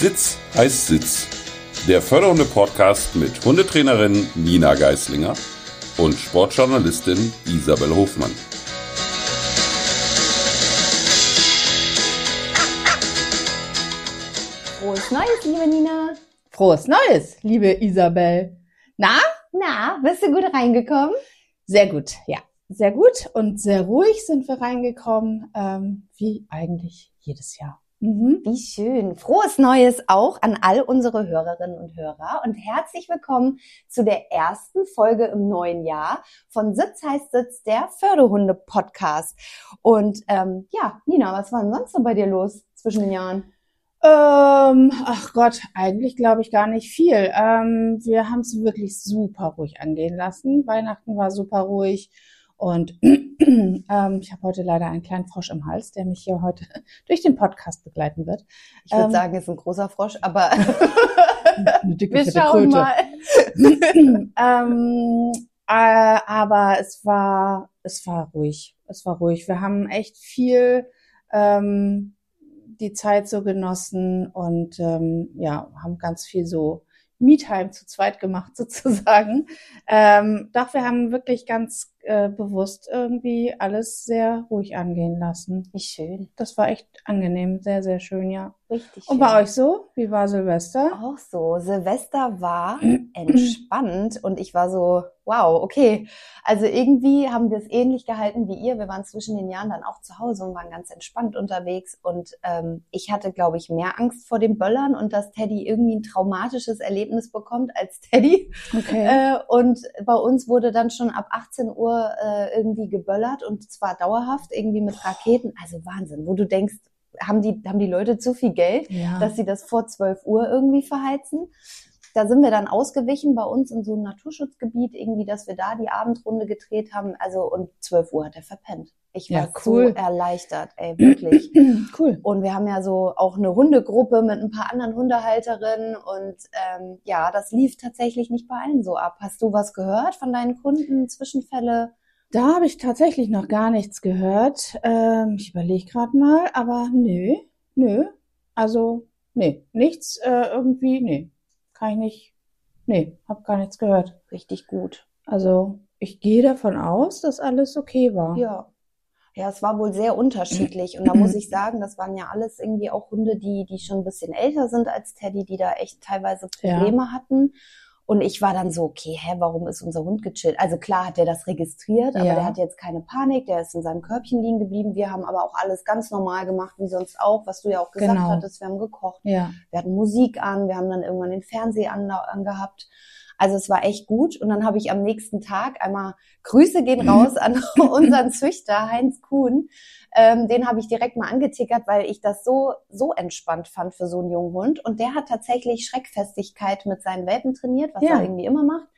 Sitz heißt Sitz. Der Förderhunde-Podcast mit Hundetrainerin Nina Geislinger und Sportjournalistin Isabel Hofmann. Frohes Neues, liebe Nina. Frohes Neues, liebe Isabel. Na? Na, bist du gut reingekommen? Sehr gut, ja. Sehr gut und sehr ruhig sind wir reingekommen, ähm, wie eigentlich jedes Jahr. Mhm. Wie schön. Frohes Neues auch an all unsere Hörerinnen und Hörer und herzlich willkommen zu der ersten Folge im neuen Jahr von Sitz heißt Sitz, der Förderhunde-Podcast. Und ähm, ja, Nina, was war denn sonst so bei dir los zwischen den Jahren? Ähm, ach Gott, eigentlich glaube ich gar nicht viel. Ähm, wir haben es wirklich super ruhig angehen lassen. Weihnachten war super ruhig. Und ähm, ich habe heute leider einen kleinen Frosch im Hals, der mich hier heute durch den Podcast begleiten wird. Ich würde ähm, sagen, es ist ein großer Frosch, aber eine dicke, wir schauen Kröte. mal. ähm, äh, aber es war, es war ruhig. Es war ruhig. Wir haben echt viel ähm, die Zeit so genossen und ähm, ja, haben ganz viel so Me-Time zu zweit gemacht sozusagen. Ähm, doch wir haben wirklich ganz äh, bewusst irgendwie alles sehr ruhig angehen lassen. Wie schön. Das war echt angenehm, sehr, sehr schön, ja. Richtig schön. Und bei euch so? Wie war Silvester? Auch so. Silvester war entspannt und ich war so, wow, okay. Also irgendwie haben wir es ähnlich gehalten wie ihr. Wir waren zwischen den Jahren dann auch zu Hause und waren ganz entspannt unterwegs. Und ähm, ich hatte, glaube ich, mehr Angst vor dem Böllern und dass Teddy irgendwie ein traumatisches Erlebnis bekommt als Teddy. Okay. Äh, und bei uns wurde dann schon ab 18 Uhr äh, irgendwie geböllert und zwar dauerhaft, irgendwie mit Raketen. Also Wahnsinn, wo du denkst, haben die, haben die Leute zu viel Geld, ja. dass sie das vor 12 Uhr irgendwie verheizen. Da sind wir dann ausgewichen bei uns in so einem Naturschutzgebiet, irgendwie, dass wir da die Abendrunde gedreht haben. Also und 12 Uhr hat er verpennt. Ich war ja, cool. so erleichtert, ey, wirklich. cool. Und wir haben ja so auch eine Hundegruppe mit ein paar anderen Hundehalterinnen und ähm, ja, das lief tatsächlich nicht bei allen so ab. Hast du was gehört von deinen Kunden, Zwischenfälle? Da habe ich tatsächlich noch gar nichts gehört. Ähm, ich überlege gerade mal, aber nö, nö. Also, nee, nichts äh, irgendwie, nee. Kann ich nicht, nee, habe gar nichts gehört. Richtig gut. Also, ich gehe davon aus, dass alles okay war. Ja. Ja, es war wohl sehr unterschiedlich. Und da muss ich sagen, das waren ja alles irgendwie auch Hunde, die, die schon ein bisschen älter sind als Teddy, die da echt teilweise Probleme ja. hatten. Und ich war dann so, okay, hä, warum ist unser Hund gechillt? Also klar hat er das registriert, aber ja. der hat jetzt keine Panik, der ist in seinem Körbchen liegen geblieben. Wir haben aber auch alles ganz normal gemacht, wie sonst auch, was du ja auch gesagt genau. hattest. Wir haben gekocht, ja. wir hatten Musik an, wir haben dann irgendwann den Fernseher angehabt. Also es war echt gut. Und dann habe ich am nächsten Tag einmal Grüße gehen raus an unseren Züchter Heinz Kuhn. Ähm, den habe ich direkt mal angetickert, weil ich das so so entspannt fand für so einen jungen Hund. Und der hat tatsächlich Schreckfestigkeit mit seinen Welpen trainiert, was ja. er irgendwie immer macht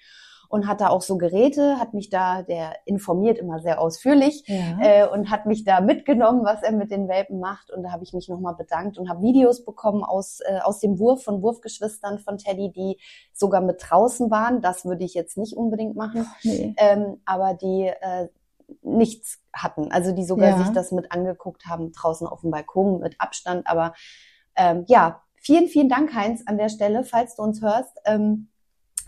und hat da auch so Geräte, hat mich da, der informiert immer sehr ausführlich ja. äh, und hat mich da mitgenommen, was er mit den Welpen macht. Und da habe ich mich nochmal bedankt und habe Videos bekommen aus, äh, aus dem Wurf von Wurfgeschwistern von Teddy, die sogar mit draußen waren. Das würde ich jetzt nicht unbedingt machen. Nee. Ähm, aber die äh, nichts hatten. Also die sogar ja. sich das mit angeguckt haben, draußen auf dem Balkon mit Abstand. Aber ähm, ja, vielen, vielen Dank, Heinz, an der Stelle, falls du uns hörst. Ähm,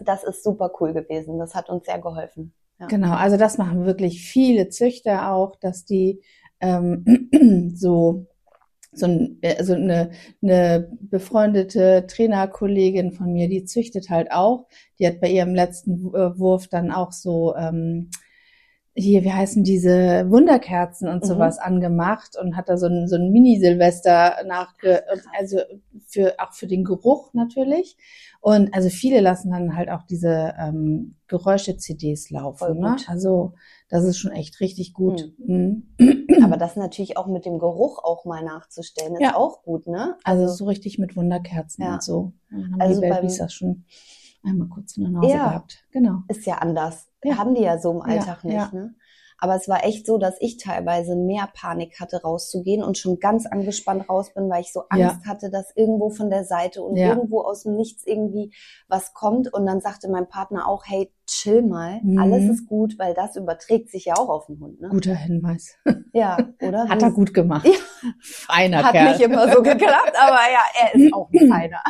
das ist super cool gewesen. Das hat uns sehr geholfen. Ja. Genau, also das machen wirklich viele Züchter auch, dass die ähm, so so ein, also eine, eine befreundete Trainerkollegin von mir, die züchtet halt auch. Die hat bei ihrem letzten äh, Wurf dann auch so ähm, hier, wie heißen diese Wunderkerzen und mhm. sowas angemacht und hat da so ein, so ein Mini-Silvester nachge, also für, auch für den Geruch natürlich. Und also viele lassen dann halt auch diese ähm, Geräusche-CDs laufen. Ne? Also das ist schon echt richtig gut. Mhm. Mhm. Aber das natürlich auch mit dem Geruch auch mal nachzustellen, ist ja. auch gut, ne? Also, also so richtig mit Wunderkerzen ja. und so. Dann haben also die Babys das schon einmal kurz in der Nase ja, gehabt. Genau. Ist ja anders. Ja. Haben die ja so im Alltag ja, nicht. Ne? Aber es war echt so, dass ich teilweise mehr Panik hatte, rauszugehen und schon ganz angespannt raus bin, weil ich so Angst ja. hatte, dass irgendwo von der Seite und ja. irgendwo aus dem Nichts irgendwie was kommt. Und dann sagte mein Partner auch, hey, chill mal, mhm. alles ist gut, weil das überträgt sich ja auch auf den Hund. Ne? Guter Hinweis. Ja, oder? Hat er gut gemacht. Ja. Feiner Hat Kerl. Hat nicht immer so geklappt, aber ja, er ist auch ein Feiner.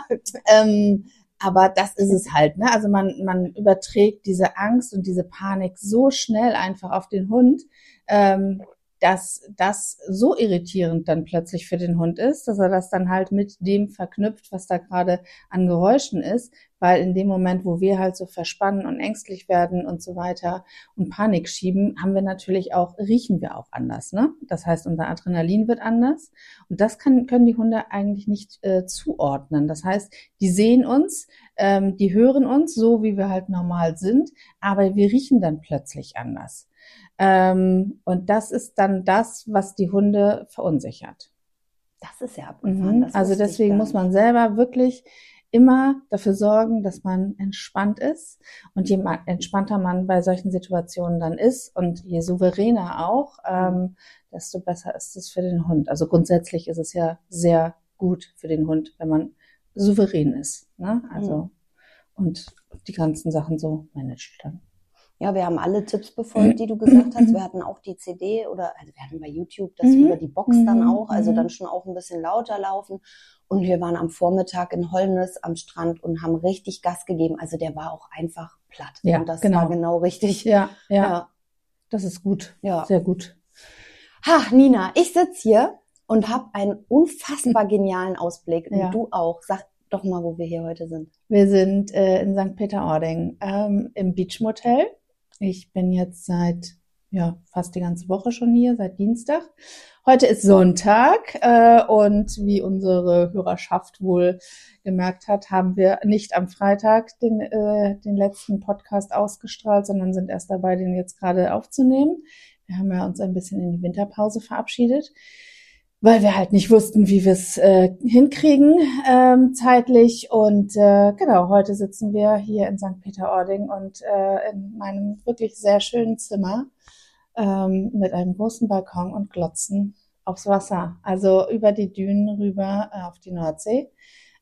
ähm, aber das ist es halt, ne? Also man, man überträgt diese Angst und diese Panik so schnell einfach auf den Hund, ähm, dass das so irritierend dann plötzlich für den Hund ist, dass er das dann halt mit dem verknüpft, was da gerade an Geräuschen ist, weil in dem Moment, wo wir halt so verspannen und ängstlich werden und so weiter und Panik schieben, haben wir natürlich auch, riechen wir auch anders, ne? Das heißt, unser Adrenalin wird anders und das kann, können die Hunde eigentlich nicht äh, zuordnen. Das heißt, die sehen uns, ähm, die hören uns so, wie wir halt normal sind, aber wir riechen dann plötzlich anders. Ähm, und das ist dann das, was die Hunde verunsichert. Das ist ja abgefahren. Mhm. Also deswegen muss man selber wirklich immer dafür sorgen, dass man entspannt ist. Und je entspannter man bei solchen Situationen dann ist und je souveräner auch, ähm, desto besser ist es für den Hund. Also grundsätzlich ist es ja sehr gut für den Hund, wenn man souverän ist. Ne? Also mhm. und die ganzen Sachen so managt dann. Ja, wir haben alle Tipps befolgt, die du gesagt hast. Wir hatten auch die CD oder also wir hatten bei YouTube das mhm. über die Box dann mhm. auch, also dann mhm. schon auch ein bisschen lauter laufen. Und wir waren am Vormittag in Holmes am Strand und haben richtig Gas gegeben. Also der war auch einfach platt. Ja, und das genau. war genau richtig. Ja, ja, ja. Das ist gut. Ja. Sehr gut. Ha, Nina, ich sitz hier und habe einen unfassbar genialen Ausblick. Und ja. du auch. Sag doch mal, wo wir hier heute sind. Wir sind äh, in St. Peter-Ording ähm, im Beach Motel. Ich bin jetzt seit ja fast die ganze Woche schon hier, seit Dienstag. Heute ist Sonntag äh, und wie unsere Hörerschaft wohl gemerkt hat, haben wir nicht am Freitag den, äh, den letzten Podcast ausgestrahlt, sondern sind erst dabei, den jetzt gerade aufzunehmen. Wir haben ja uns ein bisschen in die Winterpause verabschiedet weil wir halt nicht wussten, wie wir es äh, hinkriegen ähm, zeitlich. Und äh, genau, heute sitzen wir hier in St. Peter-Ording und äh, in meinem wirklich sehr schönen Zimmer ähm, mit einem großen Balkon und glotzen aufs Wasser. Also über die Dünen rüber äh, auf die Nordsee.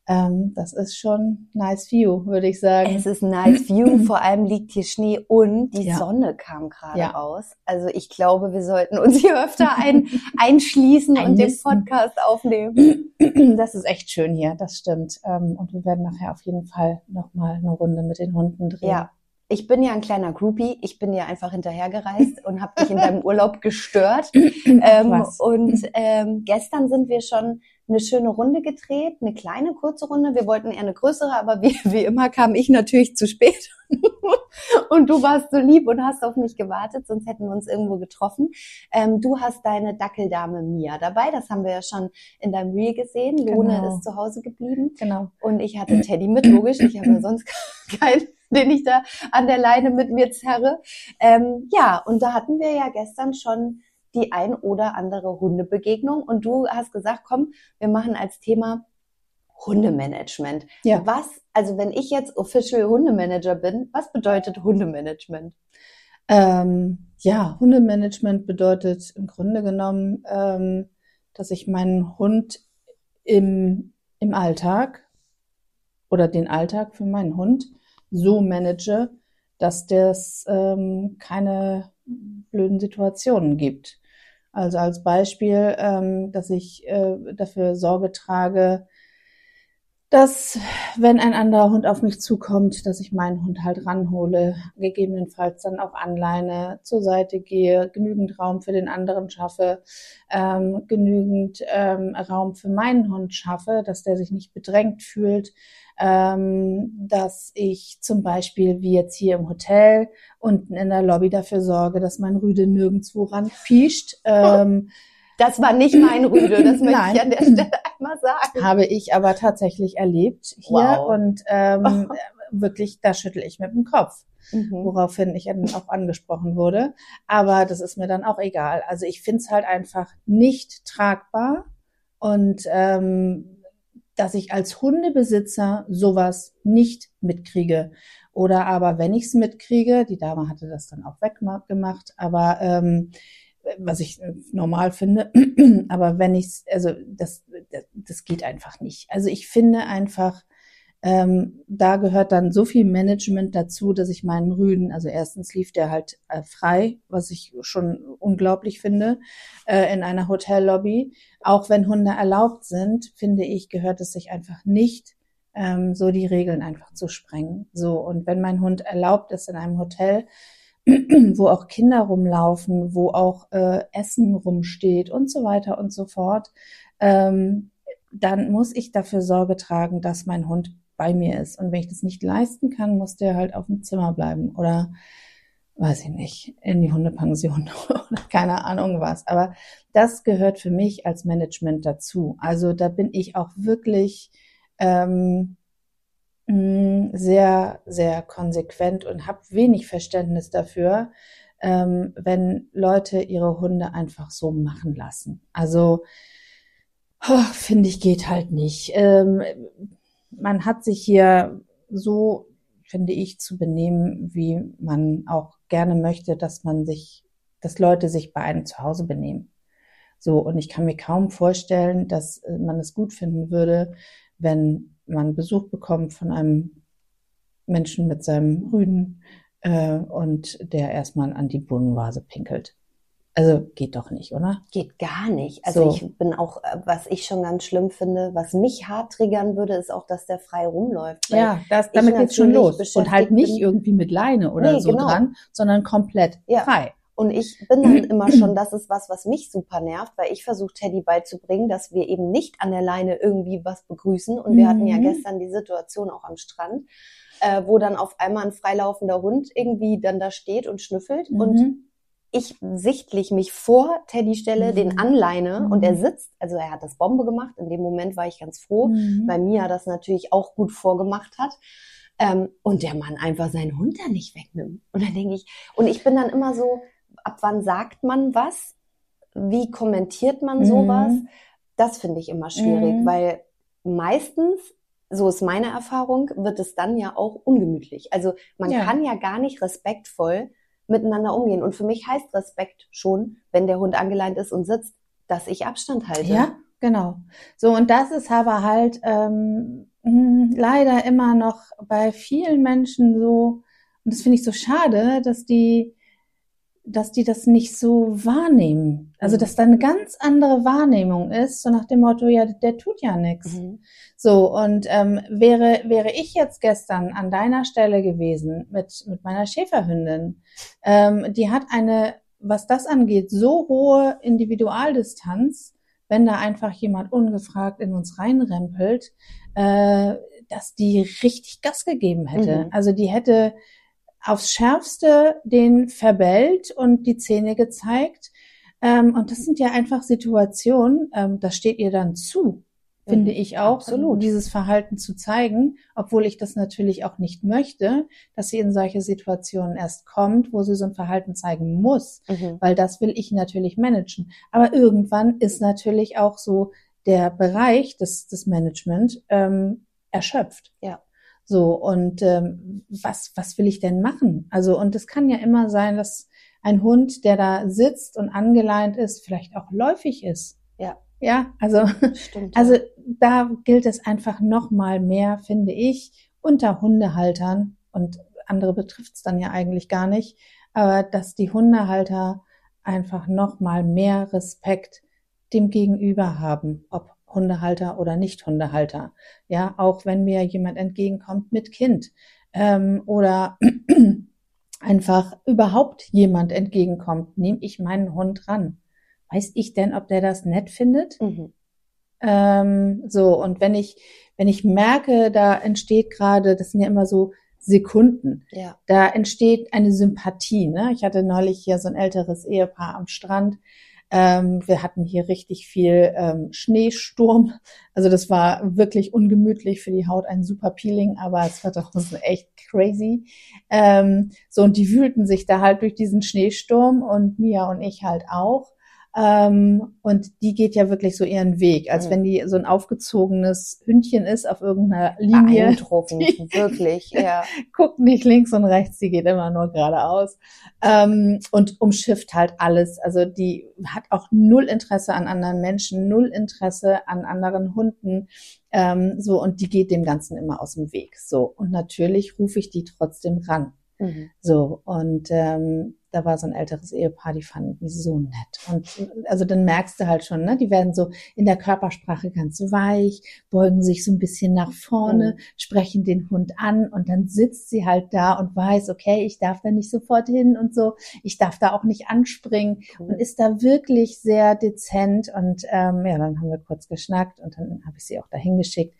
Ähm, das ist schon nice view, würde ich sagen. Es ist nice view, vor allem liegt hier Schnee und die ja. Sonne kam gerade ja. raus. Also ich glaube, wir sollten uns hier öfter ein, einschließen und den Podcast aufnehmen. Das ist echt schön hier, das stimmt. Ähm, und wir werden nachher auf jeden Fall nochmal eine Runde mit den Hunden drehen. Ja. Ich bin ja ein kleiner Groupie. Ich bin ja einfach hinterhergereist und habe dich in deinem Urlaub gestört. ähm, und ähm, gestern sind wir schon eine schöne Runde gedreht, eine kleine, kurze Runde. Wir wollten eher eine größere, aber wie, wie immer kam ich natürlich zu spät. und du warst so lieb und hast auf mich gewartet, sonst hätten wir uns irgendwo getroffen. Ähm, du hast deine Dackeldame Mia dabei, das haben wir ja schon in deinem Reel gesehen. Lone genau. ist zu Hause geblieben. Genau. Und ich hatte Teddy mit, logisch. Ich habe ja sonst keinen, den ich da an der Leine mit mir zerre. Ähm, ja, und da hatten wir ja gestern schon die ein oder andere Hundebegegnung. Und du hast gesagt, komm, wir machen als Thema Hundemanagement. Ja. Was, also wenn ich jetzt Official Hundemanager bin, was bedeutet Hundemanagement? Ähm, ja, Hundemanagement bedeutet im Grunde genommen, ähm, dass ich meinen Hund im, im Alltag oder den Alltag für meinen Hund so manage, dass das ähm, keine blöden Situationen gibt. Also als Beispiel, ähm, dass ich äh, dafür Sorge trage, dass wenn ein anderer Hund auf mich zukommt, dass ich meinen Hund halt ranhole, gegebenenfalls dann auch anleine, zur Seite gehe, genügend Raum für den anderen schaffe, ähm, genügend ähm, Raum für meinen Hund schaffe, dass der sich nicht bedrängt fühlt, ähm, dass ich zum Beispiel wie jetzt hier im Hotel unten in der Lobby dafür sorge, dass mein Rüde nirgendwo ranpiescht. Ähm, das war nicht mein Rüde, das möchte ich an der Stelle einmal sagen. Habe ich aber tatsächlich erlebt hier wow. und ähm, wirklich, da schüttel ich mit dem Kopf. Mhm. woraufhin ich auch angesprochen wurde. Aber das ist mir dann auch egal. Also ich finde es halt einfach nicht tragbar und ähm, dass ich als Hundebesitzer sowas nicht mitkriege. Oder aber, wenn ich es mitkriege, die Dame hatte das dann auch weggemacht, aber ähm, was ich normal finde, aber wenn ich also das, das, das geht einfach nicht. Also ich finde einfach, ähm, da gehört dann so viel Management dazu, dass ich meinen Rüden, also erstens lief der halt äh, frei, was ich schon unglaublich finde, äh, in einer Hotellobby. Auch wenn Hunde erlaubt sind, finde ich, gehört es sich einfach nicht, ähm, so die Regeln einfach zu sprengen. So, und wenn mein Hund erlaubt ist in einem Hotel, wo auch Kinder rumlaufen, wo auch äh, Essen rumsteht und so weiter und so fort, ähm, dann muss ich dafür Sorge tragen, dass mein Hund bei mir ist. Und wenn ich das nicht leisten kann, muss der halt auf dem Zimmer bleiben oder weiß ich nicht, in die Hundepension oder keine Ahnung was. Aber das gehört für mich als Management dazu. Also da bin ich auch wirklich ähm, sehr, sehr konsequent und habe wenig Verständnis dafür, ähm, wenn Leute ihre Hunde einfach so machen lassen. Also oh, finde ich geht halt nicht. Ähm, man hat sich hier so, finde ich, zu benehmen, wie man auch gerne möchte, dass man sich, dass Leute sich bei einem zu Hause benehmen. So, und ich kann mir kaum vorstellen, dass äh, man es gut finden würde, wenn man Besuch bekommt von einem Menschen mit seinem Rüden äh, und der erstmal an die Brunnenvase pinkelt. Also geht doch nicht, oder? Geht gar nicht. Also so. ich bin auch, äh, was ich schon ganz schlimm finde, was mich hart triggern würde, ist auch, dass der frei rumläuft. Ja, das, damit geht's schon los. Und halt nicht irgendwie mit Leine oder nee, so genau. dran, sondern komplett ja. frei. Und ich bin dann immer schon, das ist was, was mich super nervt, weil ich versuche Teddy beizubringen, dass wir eben nicht an der Leine irgendwie was begrüßen. Und wir hatten ja mhm. gestern die Situation auch am Strand, äh, wo dann auf einmal ein freilaufender Hund irgendwie dann da steht und schnüffelt mhm. und ich sichtlich mich vor Teddy stelle, mhm. den anleine mhm. und er sitzt, also er hat das Bombe gemacht. In dem Moment war ich ganz froh, mhm. weil Mia das natürlich auch gut vorgemacht hat. Ähm, und der Mann einfach seinen Hund da nicht wegnimmt. Und dann denke ich, und ich bin dann immer so, ab wann sagt man was? Wie kommentiert man mhm. sowas? Das finde ich immer schwierig, mhm. weil meistens so ist meine Erfahrung, wird es dann ja auch ungemütlich. Also man ja. kann ja gar nicht respektvoll miteinander umgehen. Und für mich heißt Respekt schon, wenn der Hund angeleint ist und sitzt, dass ich Abstand halte. Ja, genau. So, und das ist aber halt ähm, hm, leider immer noch bei vielen Menschen so, und das finde ich so schade, dass die dass die das nicht so wahrnehmen. Also, mhm. dass da eine ganz andere Wahrnehmung ist, so nach dem Motto, ja, der tut ja nichts. Mhm. So, und ähm, wäre, wäre ich jetzt gestern an deiner Stelle gewesen mit, mit meiner Schäferhündin, ähm, die hat eine, was das angeht, so hohe Individualdistanz, wenn da einfach jemand ungefragt in uns reinrempelt, äh, dass die richtig Gas gegeben hätte. Mhm. Also die hätte aufs Schärfste den verbellt und die Zähne gezeigt. Ähm, und das sind ja einfach Situationen, ähm, das steht ihr dann zu, finde mhm, ich auch, absolut. dieses Verhalten zu zeigen, obwohl ich das natürlich auch nicht möchte, dass sie in solche Situationen erst kommt, wo sie so ein Verhalten zeigen muss, mhm. weil das will ich natürlich managen. Aber irgendwann ist natürlich auch so der Bereich des, des Management ähm, erschöpft. Ja. So, und ähm, was, was will ich denn machen? Also, und es kann ja immer sein, dass ein Hund, der da sitzt und angeleint ist, vielleicht auch läufig ist. Ja. Ja, also, Stimmt, also da gilt es einfach noch mal mehr, finde ich, unter Hundehaltern und andere betrifft es dann ja eigentlich gar nicht, aber dass die Hundehalter einfach noch mal mehr Respekt dem Gegenüber haben, ob Hundehalter oder Nicht-Hundehalter. Ja, auch wenn mir jemand entgegenkommt mit Kind ähm, oder einfach überhaupt jemand entgegenkommt, nehme ich meinen Hund ran. Weiß ich denn, ob der das nett findet? Mhm. Ähm, so, und wenn ich, wenn ich merke, da entsteht gerade, das sind ja immer so Sekunden. Ja. Da entsteht eine Sympathie. Ne? Ich hatte neulich hier so ein älteres Ehepaar am Strand. Ähm, wir hatten hier richtig viel ähm, Schneesturm. Also das war wirklich ungemütlich für die Haut, ein super Peeling, aber es war draußen echt crazy. Ähm, so, und die wühlten sich da halt durch diesen Schneesturm und Mia und ich halt auch. Ähm, und die geht ja wirklich so ihren Weg, als Mhm. wenn die so ein aufgezogenes Hündchen ist auf irgendeiner Linie. Beeindruckend, wirklich, ja. Guckt nicht links und rechts, die geht immer nur geradeaus. Ähm, und umschifft halt alles. Also die hat auch null Interesse an anderen Menschen, null Interesse an anderen Hunden. Ähm, so, und die geht dem Ganzen immer aus dem Weg. So. Und natürlich rufe ich die trotzdem ran. Mhm. So, und ähm, da war so ein älteres Ehepaar, die fanden die so nett. Und also dann merkst du halt schon, ne, die werden so in der Körpersprache ganz weich, beugen sich so ein bisschen nach vorne, Mhm. sprechen den Hund an und dann sitzt sie halt da und weiß, okay, ich darf da nicht sofort hin und so, ich darf da auch nicht anspringen und ist da wirklich sehr dezent. Und ähm, ja, dann haben wir kurz geschnackt und dann habe ich sie auch dahin geschickt.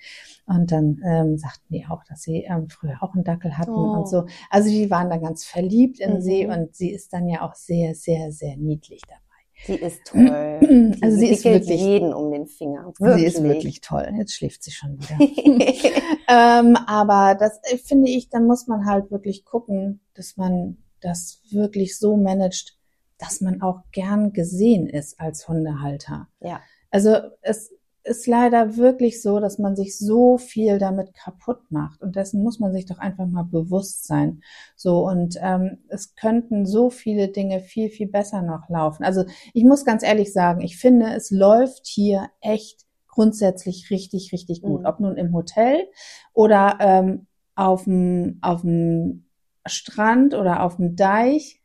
Und dann ähm, sagten die auch, dass sie ähm, früher auch einen Dackel hatten Oh. und so. Also die waren da ganz verliebt in Mhm. sie und sie ist dann ja auch sehr, sehr, sehr niedlich dabei. Sie ist toll. Die Also sie ist wirklich, jeden um den Finger. sie ist wirklich toll. Jetzt schläft sie schon wieder. ähm, aber das äh, finde ich, dann muss man halt wirklich gucken, dass man das wirklich so managt, dass man auch gern gesehen ist als Hundehalter. ja. Also es ist leider wirklich so, dass man sich so viel damit kaputt macht und dessen muss man sich doch einfach mal bewusst sein. So und ähm, es könnten so viele Dinge viel viel besser noch laufen. Also ich muss ganz ehrlich sagen, ich finde, es läuft hier echt grundsätzlich richtig richtig gut, Mhm. ob nun im Hotel oder ähm, auf dem auf dem Strand oder auf dem Deich.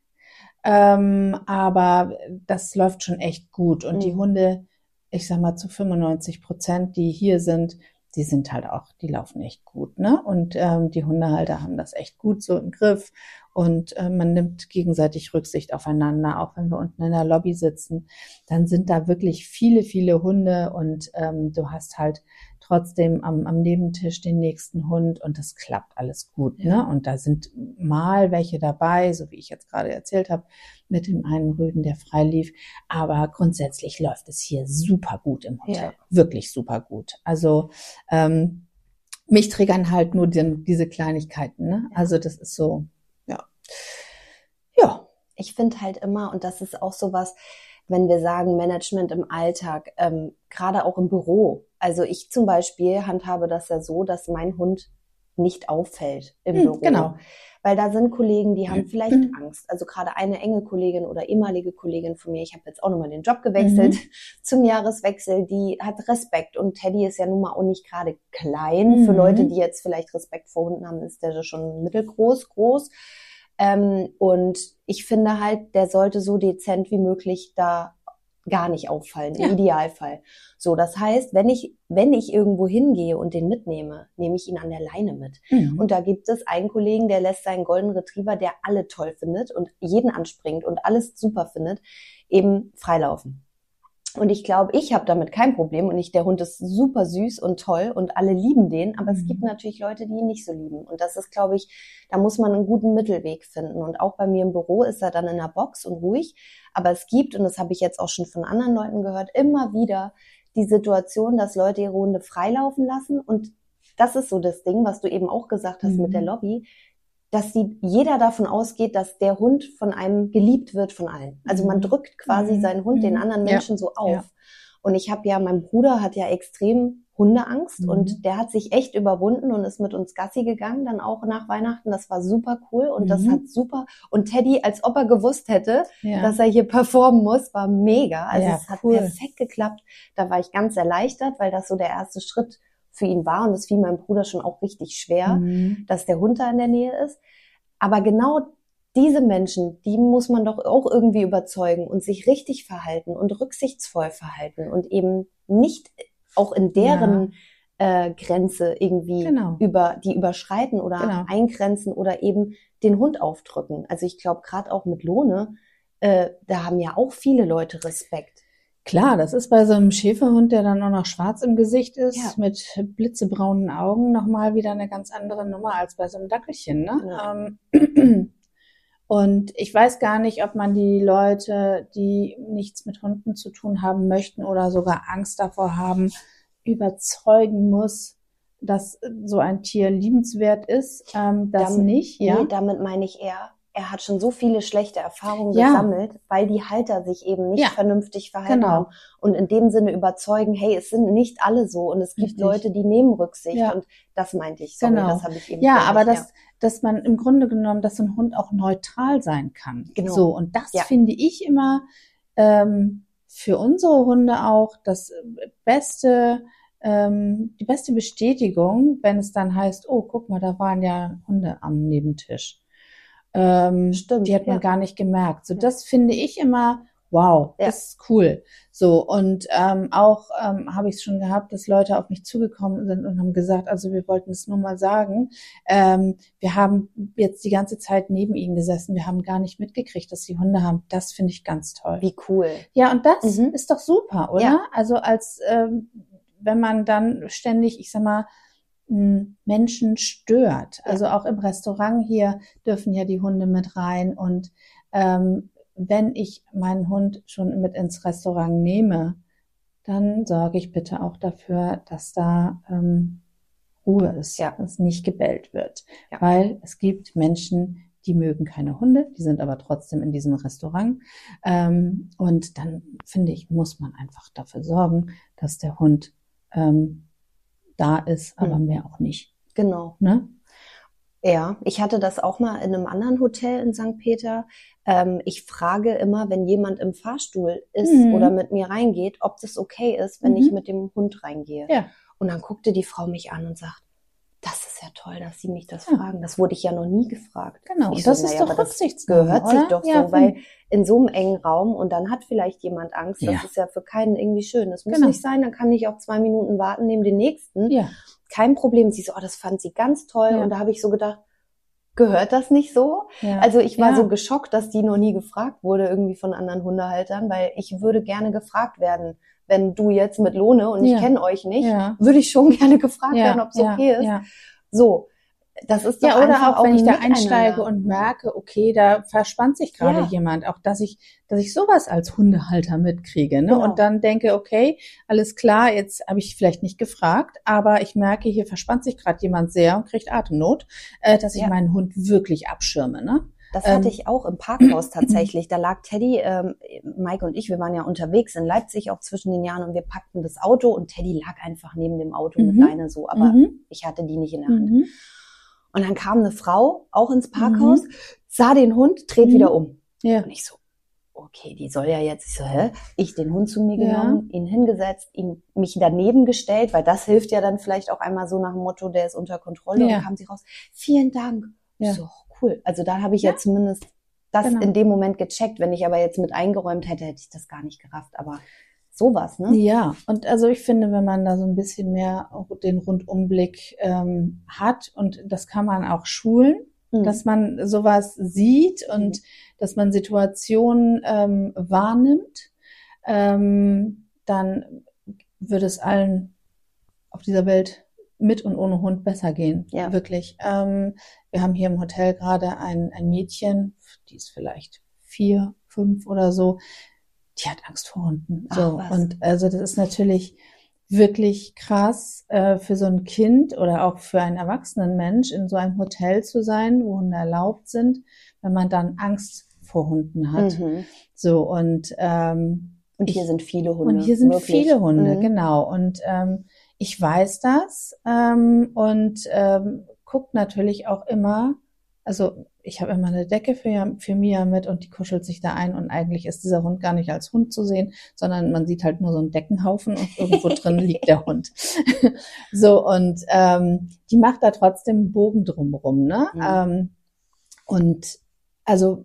Ähm, aber das läuft schon echt gut und die Mhm. Hunde ich sag mal zu 95 Prozent, die hier sind, die sind halt auch, die laufen echt gut, ne? Und ähm, die Hundehalter haben das echt gut so im Griff. Und äh, man nimmt gegenseitig Rücksicht aufeinander, auch wenn wir unten in der Lobby sitzen, dann sind da wirklich viele, viele Hunde. Und ähm, du hast halt trotzdem am, am Nebentisch den nächsten Hund und das klappt alles gut, ne? Und da sind mal welche dabei, so wie ich jetzt gerade erzählt habe, mit dem einen Rüden, der frei lief. Aber grundsätzlich läuft es hier super gut im Hotel. Ja. Wirklich super gut. Also ähm, mich triggern halt nur die, diese Kleinigkeiten. Ne? Also das ist so, ja. Ja. ich finde halt immer, und das ist auch sowas, wenn wir sagen Management im Alltag, ähm, gerade auch im Büro. Also ich zum Beispiel handhabe das ja so, dass mein Hund nicht auffällt im Hm, Büro. genau. Weil da sind Kollegen, die haben vielleicht Mhm. Angst. Also gerade eine enge Kollegin oder ehemalige Kollegin von mir, ich habe jetzt auch nochmal den Job gewechselt zum Jahreswechsel, die hat Respekt. Und Teddy ist ja nun mal auch nicht gerade klein. Für Mhm. Leute, die jetzt vielleicht Respekt vor Hunden haben, ist der schon mittelgroß, groß. Ähm, und ich finde halt, der sollte so dezent wie möglich da gar nicht auffallen, Ja. im Idealfall. So, das heißt, wenn ich, wenn ich irgendwo hingehe und den mitnehme, nehme ich ihn an der Leine mit. Mhm. Und da gibt es einen Kollegen, der lässt seinen Golden Retriever, der alle toll findet und jeden anspringt und alles super findet, eben freilaufen. Und ich glaube, ich habe damit kein Problem und ich, der Hund ist super süß und toll und alle lieben den, aber es Mhm. gibt natürlich Leute, die ihn nicht so lieben. Und das ist, glaube ich, da muss man einen guten Mittelweg finden. Und auch bei mir im Büro ist er dann in der Box und ruhig. Aber es gibt, und das habe ich jetzt auch schon von anderen Leuten gehört, immer wieder die Situation, dass Leute ihre Hunde freilaufen lassen. Und das ist so das Ding, was du eben auch gesagt hast Mhm. mit der Lobby, dass die, jeder davon ausgeht, dass der Hund von einem geliebt wird von allen. Also man Mhm. drückt quasi Mhm. seinen Hund den Mhm. anderen Ja. Menschen so auf. Ja. Und ich habe ja, mein Bruder hat ja extrem Hundeangst Mhm. und der hat sich echt überwunden und ist mit uns Gassi gegangen, dann auch nach Weihnachten. Das war super cool und das Mhm. hat super. Und Teddy, als ob er gewusst hätte, ja. dass er hier performen muss, war mega. Also Ja, es hat cool. perfekt geklappt. Da war ich ganz erleichtert, weil das so der erste Schritt für ihn war und es fiel meinem Bruder schon auch richtig schwer, Mhm. dass der Hund da in der Nähe ist. Aber genau diese Menschen, die muss man doch auch irgendwie überzeugen und sich richtig verhalten und rücksichtsvoll verhalten und eben nicht auch in deren äh, Grenze irgendwie Genau. über die überschreiten oder Genau. eingrenzen oder eben den Hund aufdrücken. Also ich glaube gerade auch mit Lohne, äh, da haben ja auch viele Leute Respekt. Klar, das ist bei so einem Schäferhund, der dann auch noch schwarz im Gesicht ist, Ja. mit blitzebraunen Augen, nochmal wieder eine ganz andere Nummer als bei so einem Dackelchen. Ne? Ja. Ähm, und ich weiß gar nicht, ob man die Leute, die nichts mit Hunden zu tun haben möchten oder sogar Angst davor haben, überzeugen muss, dass so ein Tier liebenswert ist. Ähm, das Damit- nicht, ja. Nee, damit meine ich eher er hat schon so viele schlechte Erfahrungen Ja. gesammelt, weil die Halter sich eben nicht Ja. vernünftig verhalten Genau. haben und in dem Sinne überzeugen, hey, es sind nicht alle so und es gibt Richtig. Leute, die nehmen Rücksicht Ja. und das meinte ich. Sorry, Genau. das habe ich eben Ja, aber dass, dass man im Grunde genommen, dass so ein Hund auch neutral sein kann. Genau. So, und das finde ich immer ähm, für unsere Hunde auch das beste, ähm, die beste Bestätigung, wenn es dann heißt, oh, guck mal, da waren ja Hunde am Nebentisch. Ähm, Stimmt, die hat man ja. gar nicht gemerkt. So, Ja. das finde ich immer, wow, Ja. das ist cool. So, und ähm, auch ähm, habe ich es schon gehabt, dass Leute auf mich zugekommen sind und haben gesagt, also wir wollten es nur mal sagen, ähm, wir haben jetzt die ganze Zeit neben ihnen gesessen, wir haben gar nicht mitgekriegt, dass sie Hunde haben. Das finde ich ganz toll. Wie cool. Ja, und das Mhm. ist doch super, oder? Ja. Also als ähm, wenn man dann ständig, ich sag mal, Menschen stört. Also auch im Restaurant hier dürfen ja die Hunde mit rein. Und ähm, wenn ich meinen Hund schon mit ins Restaurant nehme, dann sorge ich bitte auch dafür, dass da ähm, Ruhe ist, Ja. dass nicht gebellt wird. Ja. Weil es gibt Menschen, die mögen keine Hunde, die sind aber trotzdem in diesem Restaurant. Ähm, und dann finde ich, muss man einfach dafür sorgen, dass der Hund ähm, da ist, aber Hm. mehr auch nicht. Genau. Ne? Ja, ich hatte das auch mal in einem anderen Hotel in St. Peter. Ähm, ich frage immer, wenn jemand im Fahrstuhl ist Mhm. oder mit mir reingeht, ob das okay ist, wenn Mhm. ich mit dem Hund reingehe. Ja. Und dann guckte die Frau mich an und sagt, ist ja toll, dass Sie mich das Ja. fragen. Das wurde ich ja noch nie gefragt. Genau. Ich Und so, das ist naja, doch das Rücksichtsnahme, gehört sich oder? doch Ja, so, weil in so einem engen Raum und dann hat vielleicht jemand Angst, Ja. das ist ja für keinen irgendwie schön. Das muss Genau. nicht sein, dann kann ich auch zwei Minuten warten neben den nächsten. Ja. Kein Problem. Sie so, oh, das fand sie ganz toll. Ja. Und da habe ich so gedacht, gehört das nicht so? ja. Also ich war Ja. so geschockt, dass die noch nie gefragt wurde irgendwie von anderen Hundehaltern, weil ich würde gerne gefragt werden, wenn du jetzt mit Lohne und Ja. ich kenne euch nicht, ja. würde ich schon gerne gefragt ja. werden, ob es ja. okay ist. So, das ist doch Ja, oder einfach auch wenn ich da einsteige und merke, okay, da verspannt sich gerade Ja. jemand, auch dass ich, dass ich sowas als Hundehalter mitkriege, ne? Genau. Und dann denke, okay, alles klar, jetzt habe ich vielleicht nicht gefragt, aber ich merke, hier verspannt sich gerade jemand sehr und kriegt Atemnot, äh, dass ich Ja. meinen Hund wirklich abschirme, ne? Das Ähm, hatte ich auch im Parkhaus tatsächlich. Da lag Teddy, ähm, Mike und ich, wir waren ja unterwegs in Leipzig auch zwischen den Jahren und wir packten das Auto und Teddy lag einfach neben dem Auto mit Mhm. Leine so, aber Mhm. ich hatte die nicht in der Hand. Mhm. Und dann kam eine Frau auch ins Parkhaus, sah den Hund, dreht wieder um. Ja. Und ich so, okay, die soll ja jetzt, ich so, hä? Ich den Hund zu mir Ja. genommen, ihn hingesetzt, ihn, mich daneben gestellt, weil das hilft ja dann vielleicht auch einmal so nach dem Motto, der ist unter Kontrolle. Ja. Und kam sie raus, vielen Dank. Ja. So, cool. Also da habe ich Ja. ja zumindest das Genau. in dem Moment gecheckt. Wenn ich aber jetzt mit eingeräumt hätte, hätte ich das gar nicht gerafft. Aber sowas, ne? Ja, und also ich finde, wenn man da so ein bisschen mehr den Rundumblick ähm, hat und das kann man auch schulen, Mhm. dass man sowas sieht und dass man Situationen ähm, wahrnimmt, ähm, dann würde es allen auf dieser Welt mit und ohne Hund besser gehen. Ja. Wirklich. Ähm, wir haben hier im Hotel gerade ein, ein Mädchen, die ist vielleicht vier, fünf oder so, die hat Angst vor Hunden. Ach, So. was. Und also das ist natürlich wirklich krass äh, für so ein Kind oder auch für einen erwachsenen Mensch in so einem Hotel zu sein, wo Hunde erlaubt sind, wenn man dann Angst vor Hunden hat. Mhm. So und ähm, Und hier Ich- sind viele Hunde. und hier sind wirklich. viele Hunde, Mhm. genau. Und ähm, ich weiß das ähm, und ähm, guckt natürlich auch immer, also ich habe immer eine Decke für, für Mia mit und die kuschelt sich da ein und eigentlich ist dieser Hund gar nicht als Hund zu sehen, sondern man sieht halt nur so einen Deckenhaufen und irgendwo drin liegt der Hund. so und ähm, die macht da trotzdem einen Bogen drumrum, ne? Mhm. Ähm, und also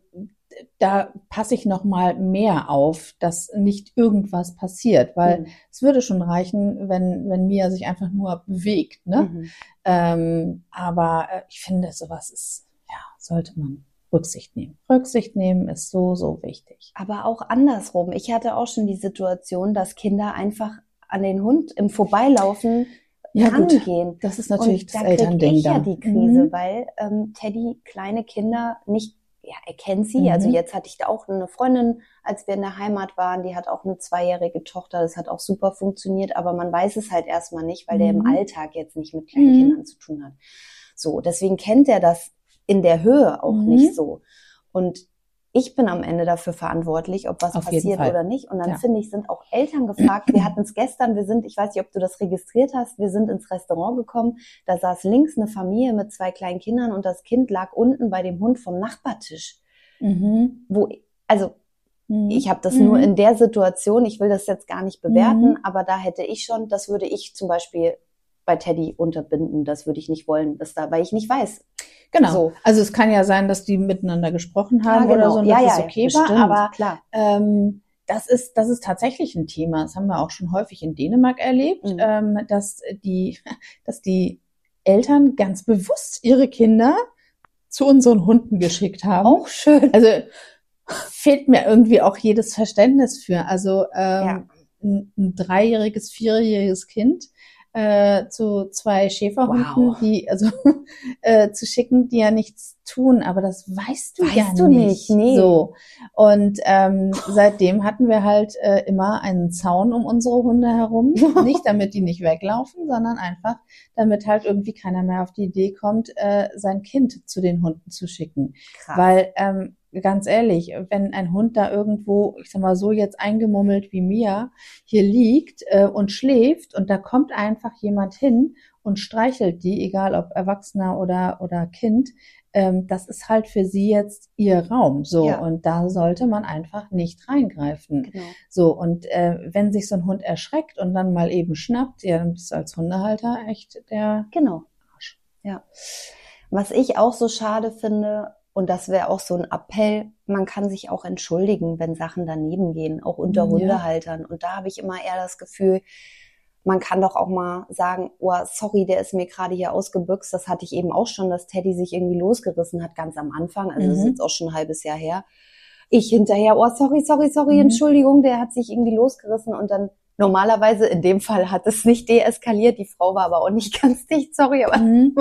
da passe ich noch mal mehr auf, dass nicht irgendwas passiert, weil Mhm. es würde schon reichen, wenn wenn Mia sich einfach nur bewegt, ne? Mhm. Ähm, aber äh, ich finde, sowas ist ja sollte man Rücksicht nehmen. Rücksicht nehmen ist so so wichtig. Aber auch andersrum. Ich hatte auch schon die Situation, dass Kinder einfach an den Hund im Vorbeilaufen Ja, gut. rangehen. Das ist natürlich und das da Elternding ich ja dann. die Krise, Mhm. weil ähm, Teddy kleine Kinder nicht, ja, er kennt sie. Mhm. Also jetzt hatte ich da auch eine Freundin, als wir in der Heimat waren, die hat auch eine zweijährige Tochter. Das hat auch super funktioniert, aber man weiß es halt erstmal nicht, weil der im Mhm. Alltag jetzt nicht mit kleinen Mhm. Kindern zu tun hat. So, deswegen kennt er das in der Höhe auch Mhm. nicht so. Und ich bin am Ende dafür verantwortlich, ob was Auf passiert oder nicht. Und dann Ja. finde ich, sind auch Eltern gefragt. Wir hatten es gestern, wir sind, ich weiß nicht, ob du das registriert hast, wir sind ins Restaurant gekommen. Da saß links eine Familie mit zwei kleinen Kindern und das Kind lag unten bei dem Hund vom Nachbartisch. Mhm. Wo, also Mhm. ich habe das Mhm. nur in der Situation, ich will das jetzt gar nicht bewerten, Mhm. aber da hätte ich schon, das würde ich zum Beispiel bei Teddy unterbinden, das würde ich nicht wollen, dass da, weil ich nicht weiß. Genau. So. Also es kann ja sein, dass die miteinander gesprochen haben Ja, oder genau. so, und ja, dass ja, es okay bestimmt, war. Aber klar. ähm, das ist, das ist tatsächlich ein Thema. Das haben wir auch schon häufig in Dänemark erlebt, Mhm. ähm, dass die, dass die Eltern ganz bewusst ihre Kinder zu unseren Hunden geschickt haben. Auch schön. Also fehlt mir irgendwie auch jedes Verständnis für. Also ähm, Ja. ein, ein dreijähriges, vierjähriges Kind äh, zu zwei Schäferhunden, Wow. die also äh, zu schicken, die ja nichts tun, aber das weißt du Weißt ja du nicht, nee. So und ähm, seitdem hatten wir halt äh, immer einen Zaun um unsere Hunde herum, nicht damit die nicht weglaufen, sondern einfach, damit halt irgendwie keiner mehr auf die Idee kommt, äh, sein Kind zu den Hunden zu schicken. Krass. Weil, ähm, ganz ehrlich, wenn ein Hund da irgendwo, ich sag mal so jetzt eingemummelt wie Mia, hier liegt äh, und schläft und da kommt einfach jemand hin und streichelt die, egal ob Erwachsener oder, oder Kind, ähm, das ist halt für sie jetzt ihr Raum. So, Ja. und da sollte man einfach nicht reingreifen. genau. So, und äh, wenn sich so ein Hund erschreckt und dann mal eben schnappt, ja, dann bist du als Hundehalter echt der Genau. Arsch. Ja. Was ich auch so schade finde, und das wäre auch so ein Appell, man kann sich auch entschuldigen, wenn Sachen daneben gehen, auch unter Ja. Hundehaltern. Und da habe ich immer eher das Gefühl, man kann doch auch mal sagen, oh, sorry, der ist mir gerade hier ausgebüxt. Das hatte ich eben auch schon, dass Teddy sich irgendwie losgerissen hat, ganz am Anfang. Also das ist Mhm. jetzt auch schon ein halbes Jahr her. Ich hinterher, oh, sorry, sorry, sorry, Mhm. Entschuldigung, der hat sich irgendwie losgerissen und dann Normalerweise in dem Fall hat es nicht deeskaliert. Die Frau war aber auch nicht ganz dicht, sorry, aber Mhm.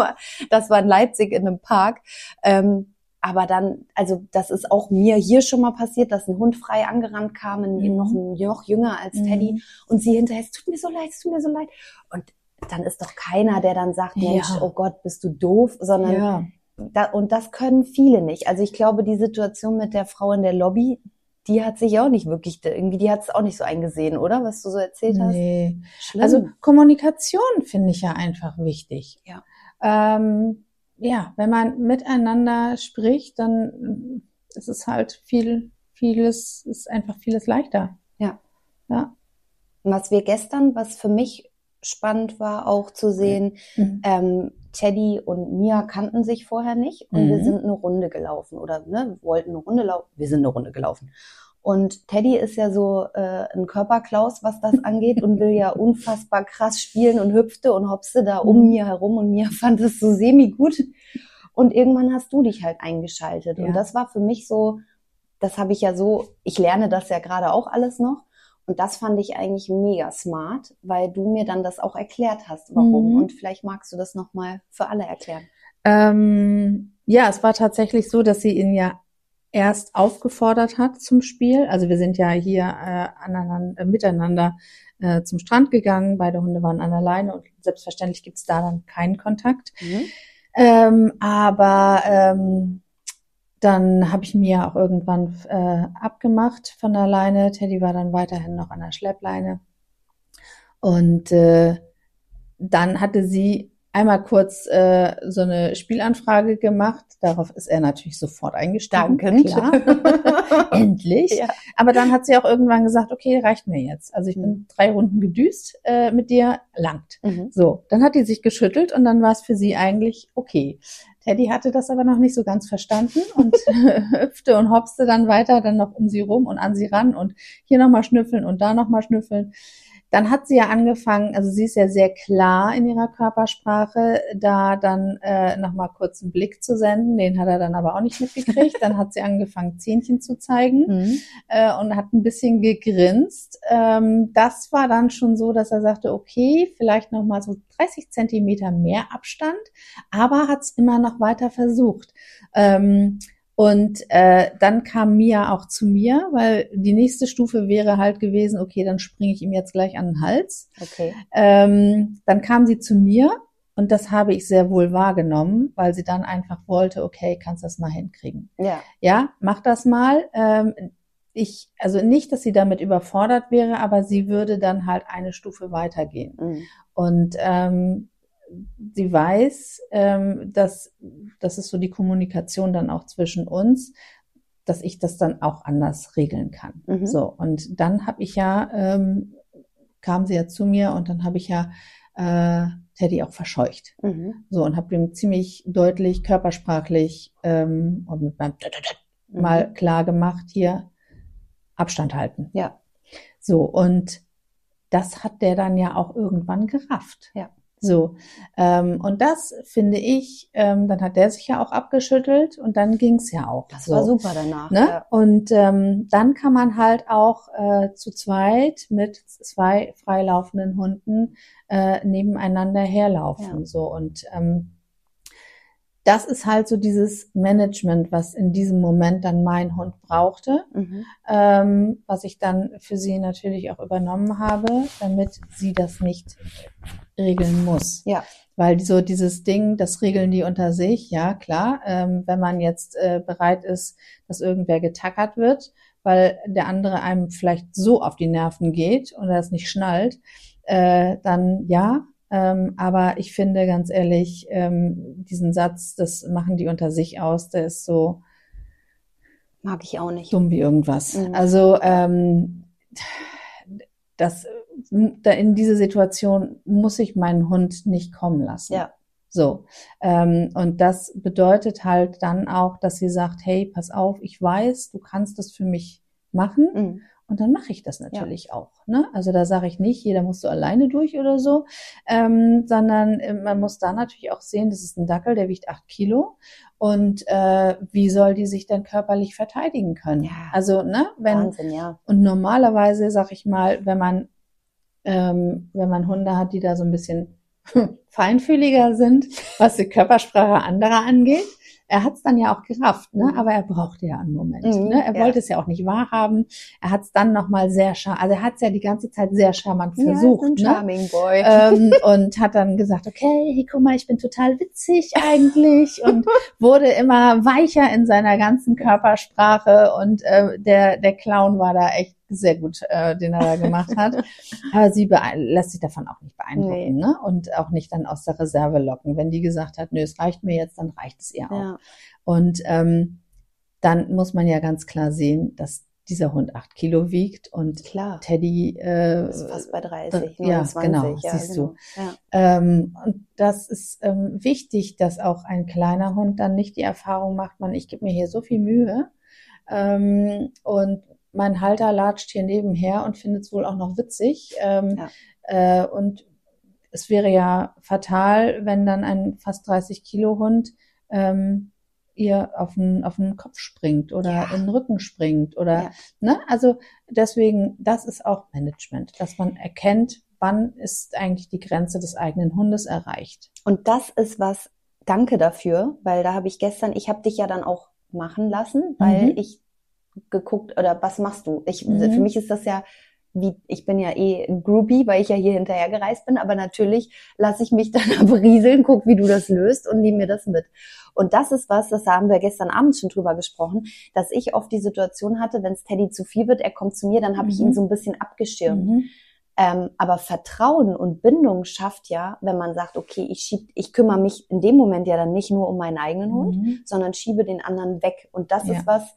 das war in Leipzig in einem Park. Ähm, aber dann, also das ist auch mir hier schon mal passiert, dass ein Hund frei angerannt kam, Mhm. noch, ein, noch jünger als Teddy. Mhm. Und sie hinterher, es tut mir so leid, es tut mir so leid. Und dann ist doch keiner, der dann sagt, Ja. Mensch, oh Gott, bist du doof, sondern Ja. da, und das können viele nicht. Also ich glaube, die Situation mit der Frau in der Lobby, die hat sich auch nicht wirklich, irgendwie, die hat es auch nicht so eingesehen, oder? Was du so erzählt hast. Nee. Schlimm. Also Kommunikation finde ich ja einfach wichtig. Ja. Ähm, ja, wenn man miteinander spricht, dann ist es halt viel, vieles, ist einfach vieles leichter. Ja. Ja. was wir gestern, was für mich spannend war, auch zu sehen, Mhm. ähm, Teddy und Mia kannten sich vorher nicht und wir Mhm. sind eine Runde gelaufen oder ne, wollten eine Runde laufen. Wir sind eine Runde gelaufen. Und Teddy ist ja so äh, ein Körperklaus, was das angeht und will ja unfassbar krass spielen und hüpfte und hopste da um Mhm. mir herum und Mia fand es so semi gut. Und irgendwann hast du dich halt eingeschaltet. Ja. Und das war für mich so, das habe ich ja so, ich lerne das ja gerade auch alles noch. Und das fand ich eigentlich mega smart, weil du mir dann das auch erklärt hast, warum. Mhm. Und vielleicht magst du das nochmal für alle erklären. Ähm, ja, es war tatsächlich so, dass sie ihn ja erst aufgefordert hat zum Spiel. Also wir sind ja hier äh, aneinander, äh, miteinander äh, zum Strand gegangen. Beide Hunde waren an der Leine und selbstverständlich gibt's da dann keinen Kontakt. Ähm, aber ähm, dann habe ich mir auch irgendwann äh, abgemacht von der Leine. Teddy war dann weiterhin noch an der Schleppleine. Und äh, dann hatte sie einmal kurz äh, so eine Spielanfrage gemacht. Darauf ist er natürlich sofort eingestiegen. Dankend. Klar. Endlich. Ja. Aber dann hat sie auch irgendwann gesagt, okay, reicht mir jetzt. Also ich bin drei Runden gedüst äh, mit dir, langt. Mhm. So, dann hat die sich geschüttelt und dann war es für sie eigentlich okay. Teddy hatte das aber noch nicht so ganz verstanden und hüpfte und hopste dann weiter dann noch um sie rum und an sie ran und hier nochmal schnüffeln und da nochmal schnüffeln. Dann hat sie ja angefangen, also sie ist ja sehr klar in ihrer Körpersprache, da dann äh, nochmal kurz einen Blick zu senden. Den hat er dann aber auch nicht mitgekriegt. Dann hat sie angefangen, Zähnchen zu zeigen Mhm. äh, und hat ein bisschen gegrinst. Ähm, das war dann schon so, dass er sagte, okay, vielleicht noch mal so 30 Zentimeter mehr Abstand, aber hat es immer noch weiter versucht. Ähm, und äh, dann kam Mia auch zu mir, weil die nächste Stufe wäre halt gewesen, okay, dann springe ich ihm jetzt gleich an den Hals. Okay. Ähm, dann kam sie zu mir Und das habe ich sehr wohl wahrgenommen, weil sie dann einfach wollte, okay, kannst das mal hinkriegen. Ja. Ja, mach das mal. Ähm, ich, also nicht, dass sie damit überfordert wäre, aber sie würde dann halt eine Stufe weitergehen. Mhm. Und ähm, sie weiß, ähm, dass das ist so die Kommunikation dann auch zwischen uns, dass ich das dann auch anders regeln kann. Mhm. So und dann habe ich ja ähm, kam sie ja zu mir und dann habe ich ja äh, Teddy auch verscheucht. Mhm. So und habe ihm ziemlich deutlich körpersprachlich ähm, und mit meinem mal klar gemacht hier Abstand halten. Ja. So, und das hat der dann ja auch irgendwann gerafft. Ja. So, ähm, und das finde ich, ähm, dann hat der sich ja auch abgeschüttelt und dann ging's ja auch. Das so. war super danach. Ne? Ja. Und ähm, dann kann man halt auch äh, zu zweit mit zwei freilaufenden Hunden äh, nebeneinander herlaufen. Ja. So und ähm, das ist halt so dieses Management, was in diesem Moment dann mein Hund brauchte, Mhm. ähm, was ich dann für sie natürlich auch übernommen habe, damit sie das nicht regeln muss. Ja. Weil so dieses Ding, das regeln die unter sich, ja klar. Ähm, wenn man jetzt äh, bereit ist, dass irgendwer getackert wird, weil der andere einem vielleicht so auf die Nerven geht oder es nicht schnallt, äh, dann ja. Ähm, aber ich finde ganz ehrlich, ähm, diesen Satz, das machen die unter sich aus, der ist so Mag ich auch nicht. dumm wie irgendwas. Mhm. Also ähm, das, da in diese Situation muss ich meinen Hund nicht kommen lassen. Ja. So. Ähm, und das bedeutet halt dann auch, dass sie sagt, hey, pass auf, ich weiß, du kannst das für mich machen. Mhm. Und dann mache ich das natürlich auch. Ne? Also da sage ich nicht, jeder musst du alleine durch oder so, ähm, sondern äh, man muss da natürlich auch sehen, das ist ein Dackel, der wiegt acht Kilo. Und äh, wie soll die sich denn körperlich verteidigen können? Ja. Also, ne, wenn, Wahnsinn, ja. und normalerweise, sag ich mal, wenn man, ähm, wenn man Hunde hat, die da so ein bisschen feinfühliger sind, was die Körpersprache anderer angeht, er hat es dann ja auch gerafft, ne? Mhm. aber er brauchte ja einen Moment. Mhm, ne? Er ja. wollte es ja auch nicht wahrhaben. Er hat es dann nochmal sehr charmant, also er hat es ja die ganze Zeit sehr charmant versucht. ja, ein ne? Charming Boy. ähm, und hat dann gesagt, okay, hey, guck mal, ich bin total witzig eigentlich und wurde immer weicher in seiner ganzen Körpersprache und äh, der, der Clown war da echt sehr gut, äh, den er da gemacht hat. Aber sie lässt sich davon auch nicht beeindrucken Nee. ne? und auch nicht dann aus der Reserve locken. Wenn die gesagt hat, nö, es reicht mir jetzt, dann reicht es ihr auch. ja. Und ähm, dann muss man ja ganz klar sehen, dass dieser Hund acht Kilo wiegt und Klar. Teddy äh, Ist fast bei 30, ja, 29. genau, ja, siehst genau. Ja. ähm, und das ist ähm, wichtig, dass auch ein kleiner Hund dann nicht die Erfahrung macht, man, ich gebe mir hier so viel Mühe ähm, und mein Halter latscht hier nebenher und findet es wohl auch noch witzig. Ähm, äh, und es wäre ja fatal, wenn dann ein fast 30 Kilo Hund ähm, ihr auf den, auf den Kopf springt oder Ja. in den Rücken springt oder Ja. ne? Also deswegen, das ist auch Management, dass man erkennt, wann ist eigentlich die Grenze des eigenen Hundes erreicht. Und das ist was, danke dafür, weil da habe ich gestern, ich habe dich ja dann auch machen lassen, weil Mhm. ich geguckt, oder was machst du? Ich, Mhm. Für mich ist das ja, wie, ich bin ja eh Groupie, weil ich ja hier hinterher gereist bin, aber natürlich lasse ich mich dann berieseln, guck, wie du das löst und nehme mir das mit. Und das ist was, das haben wir gestern Abend schon drüber gesprochen, dass ich oft die Situation hatte, wenn es Teddy zu viel wird, er kommt zu mir, dann habe ich Mhm. ihn so ein bisschen abgeschirmt. Mhm. Ähm, aber Vertrauen und Bindung schafft ja, wenn man sagt, okay, ich schieb, ich kümmere mich in dem Moment ja dann nicht nur um meinen eigenen Hund, Mhm. sondern schiebe den anderen weg. Und das Ja. ist was,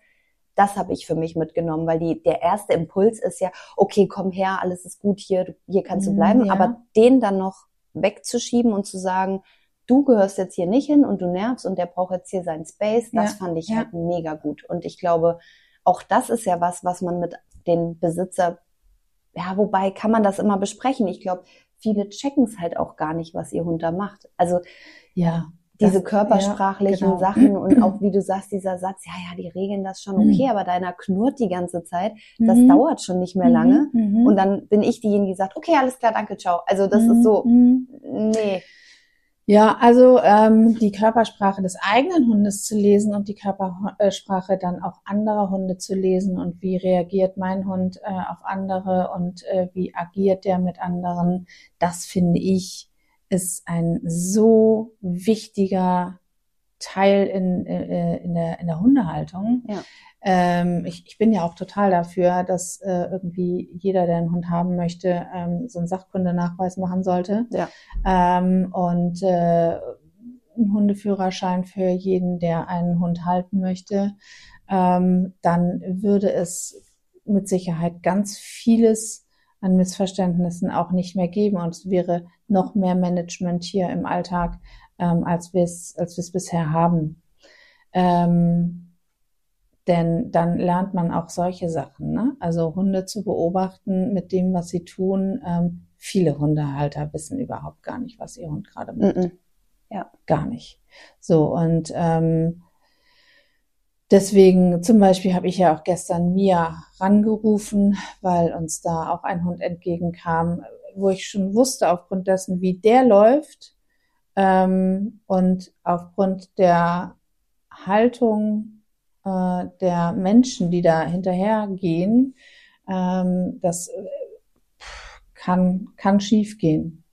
das habe ich für mich mitgenommen, weil die, der erste Impuls ist ja, okay, komm her, alles ist gut hier, hier kannst du Mhm, bleiben, ja. aber den dann noch wegzuschieben und zu sagen, du gehörst jetzt hier nicht hin und du nervst und der braucht jetzt hier seinen Space, das Ja, fand ich ja. halt mega gut. Und ich glaube, auch das ist ja was, was man mit den Besitzer, ja, wobei kann man das immer besprechen. Ich glaube, viele checken es halt auch gar nicht, was ihr Hund da macht. Also Ja. Diese das- körpersprachlichen ja, genau. Sachen und auch wie du sagst, dieser Satz, ja, ja, die regeln das schon Mhm. okay, aber deiner knurrt die ganze Zeit, das Mhm. dauert schon nicht mehr lange. Mhm. Mhm. Und dann bin ich diejenige, die sagt, okay, alles klar, danke, ciao. Also das Mhm. ist so, Mhm. nee. Ja, also ähm, die Körpersprache des eigenen Hundes zu lesen und die Körpersprache dann auch anderer Hunde zu lesen und wie reagiert mein Hund äh, auf andere und äh, wie agiert der mit anderen, das finde ich ist ein so wichtiger Teil in, äh, in, der, in der Hundehaltung. Ja. Ähm, ich, ich bin ja auch total dafür, dass äh, irgendwie jeder, der einen Hund haben möchte, ähm, so einen Sachkundenachweis machen sollte. Ja. Ähm, und äh, einen Hundeführerschein für jeden, der einen Hund halten möchte. Ähm, dann würde es mit Sicherheit ganz vieles an Missverständnissen auch nicht mehr geben und es wäre noch mehr Management hier im Alltag, ähm, als wir es als wir es bisher haben. Ähm, denn dann lernt man auch solche Sachen, ne? Also Hunde zu beobachten mit dem, was sie tun. Ähm, viele Hundehalter wissen überhaupt gar nicht, was ihr Hund gerade macht. Mm -mm. Ja. Gar nicht. So, und ähm, deswegen zum Beispiel habe ich ja auch gestern Mia rangerufen, weil uns da auch ein Hund entgegenkam, wo ich schon wusste, aufgrund dessen, wie der läuft ähm, und aufgrund der Haltung äh, der Menschen, die da hinterhergehen, ähm, das äh, kann, kann schief gehen.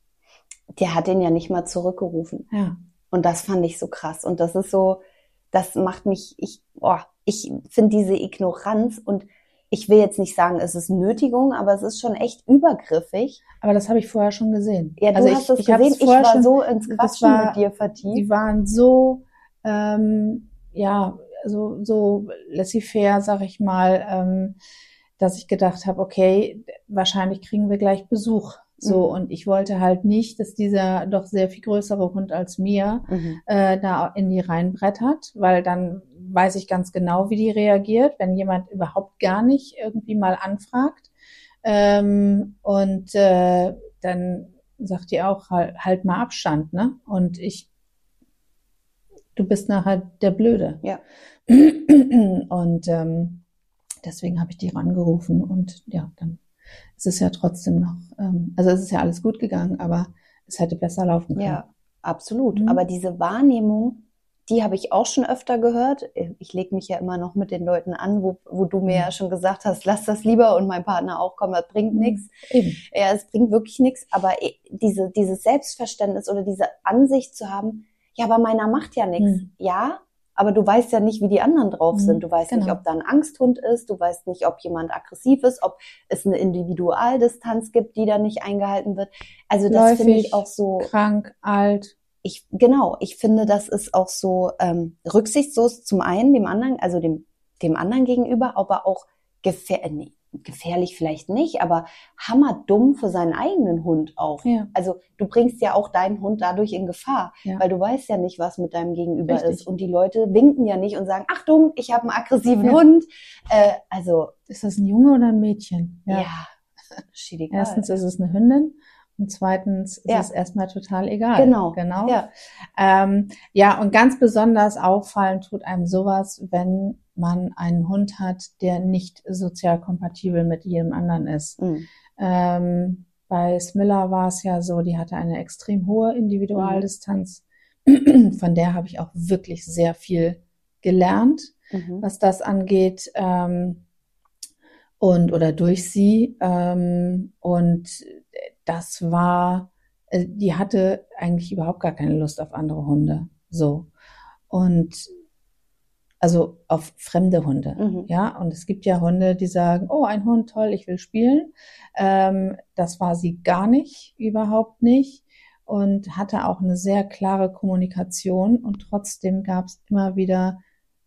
Der hat den ja nicht mal zurückgerufen. Ja. Und das fand ich so krass. Und das ist so, das macht mich, ich, oh, ich finde diese Ignoranz und ich will jetzt nicht sagen, es ist Nötigung, aber es ist schon echt übergriffig. Aber das habe ich vorher schon gesehen. Ja, du also hast ich, es ich gesehen. Ich vorher war schon, so ins das Quatschen war- mit dir die vertieft. waren so, ähm, ja, so, so laissez-faire, sag ich mal, ähm, dass ich gedacht habe, okay, wahrscheinlich kriegen wir gleich Besuch. So, Mhm. und ich wollte halt nicht, dass dieser doch sehr viel größere Hund als mir Mhm. äh, da in die reinbrettert, weil dann weiß ich ganz genau, wie die reagiert, wenn jemand überhaupt gar nicht irgendwie mal anfragt. Ähm, und äh, dann sagt die auch, halt, halt mal Abstand, ne? Und ich, du bist nachher der Blöde. Ja. Und ähm, deswegen habe ich die rangerufen und ja, dann ist es ja trotzdem noch, ähm, also es ist ja alles gut gegangen, aber es hätte besser laufen können. Ja, absolut. Mhm. Aber diese Wahrnehmung, die habe ich auch schon öfter gehört. Ich lege mich ja immer noch mit den Leuten an, wo, wo du mir Mhm. ja schon gesagt hast, lass das lieber und mein Partner auch kommen, das bringt Mhm. nichts. Ja, es bringt wirklich nichts, aber eh, diese, dieses Selbstverständnis oder diese Ansicht zu haben, ja, aber meiner macht ja nichts. Mhm. Ja, aber du weißt ja nicht, wie die anderen drauf Mhm, sind. Du weißt nicht, genau. ob da ein Angsthund ist, du weißt nicht, ob jemand aggressiv ist, ob es eine Individualdistanz gibt, die da nicht eingehalten wird. Also das finde ich auch so, Krank, alt. Ich, genau, ich finde, das ist auch so ähm, rücksichtslos zum einen, dem anderen, also dem, dem anderen gegenüber, aber auch gefähr nee, gefährlich vielleicht nicht, aber hammerdumm für seinen eigenen Hund auch. Ja. Also du bringst ja auch deinen Hund dadurch in Gefahr, Ja. weil du weißt ja nicht, was mit deinem Gegenüber Richtig. ist. Und die Leute winken ja nicht und sagen, Achtung, ich habe einen aggressiven Ja. Hund. Äh, also, Ist das ein Junge oder ein Mädchen? ja, egal. Erstens ist es eine Hündin und zweitens ist Ja. es erstmal total egal. Genau. Genau. Ja. Ähm, ja, und ganz besonders auffallen tut einem sowas, wenn man einen Hund hat, der nicht sozial kompatibel mit jedem anderen ist. Mhm. Ähm, bei Smilla war es ja so, die hatte eine extrem hohe Individualdistanz. Mhm. Von der habe ich auch wirklich sehr viel gelernt Mhm. was das angeht ähm, und oder durch sie ähm, und das war äh, die hatte eigentlich überhaupt gar keine Lust auf andere Hunde so. Und also auf fremde Hunde Mhm. ja. Und es gibt ja Hunde die sagen oh ein Hund toll ich will spielen. Ähm, das war sie gar nicht überhaupt nicht. Und hatte auch eine sehr klare Kommunikation. Und trotzdem gab es immer wieder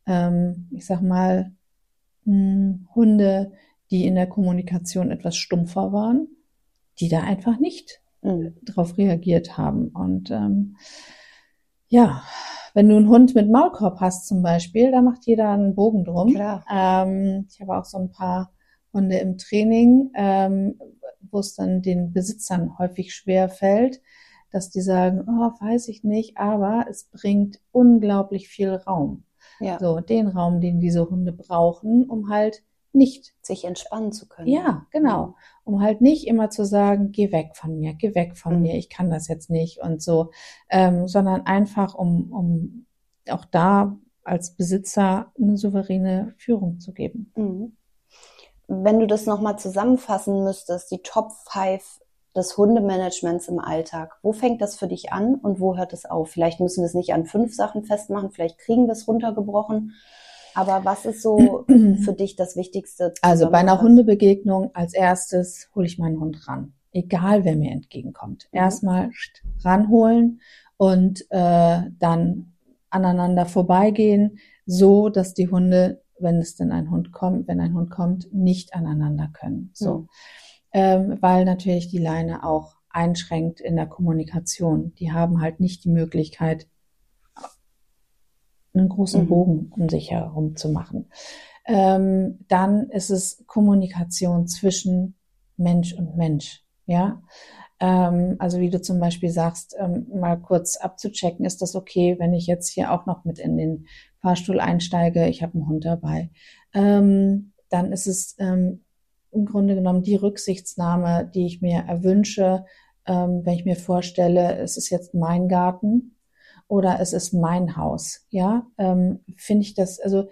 ähm, ich sag mal, mh, Hunde, die in der Kommunikation etwas stumpfer waren, die da einfach nicht Mhm. drauf reagiert haben. Und ähm, ja, wenn du einen Hund mit Maulkorb hast zum Beispiel, da macht jeder einen Bogen drum. Klar. Ähm, ich habe auch so ein paar Hunde im Training, ähm, wo es dann den Besitzern häufig schwer fällt, dass die sagen, oh, weiß ich nicht, aber es bringt unglaublich viel Raum. Ja. So, den Raum, den diese Hunde brauchen, um halt nicht, Sich entspannen zu können. ja, genau, um halt nicht immer zu sagen, geh weg von mir, geh weg von Mhm. mir, ich kann das jetzt nicht und so, ähm, sondern einfach, um, um auch da als Besitzer eine souveräne Führung zu geben. Mhm. Wenn du das nochmal zusammenfassen müsstest, die Top 5 des Hundemanagements im Alltag? Wo fängt das für dich an und wo hört es auf? Vielleicht müssen wir es nicht an fünf Sachen festmachen, vielleicht kriegen wir es runtergebrochen. Aber was ist so für dich das Wichtigste? Also bei einer Hundebegegnung als erstes hole ich meinen Hund ran. Egal wer mir entgegenkommt. Mhm. Erstmal ranholen und äh, dann aneinander vorbeigehen, so dass die Hunde, wenn es denn ein Hund kommt, wenn ein Hund kommt, nicht aneinander können. So. Mhm. Ähm, weil natürlich die Leine auch einschränkt in der Kommunikation. Die haben halt nicht die Möglichkeit, einen großen mhm. Bogen um sich herum zu machen. Ähm, dann ist es Kommunikation zwischen Mensch und Mensch. Ja, ähm, also wie du zum Beispiel sagst, ähm, mal kurz abzuchecken, ist das okay, wenn ich jetzt hier auch noch mit in den Fahrstuhl einsteige? Ich habe einen Hund dabei. Ähm, dann ist es ähm, im Grunde genommen die Rücksichtsnahme, die ich mir erwünsche, ähm, wenn ich mir vorstelle, es ist jetzt mein Garten oder es ist mein Haus. Ja, ähm, finde ich das, also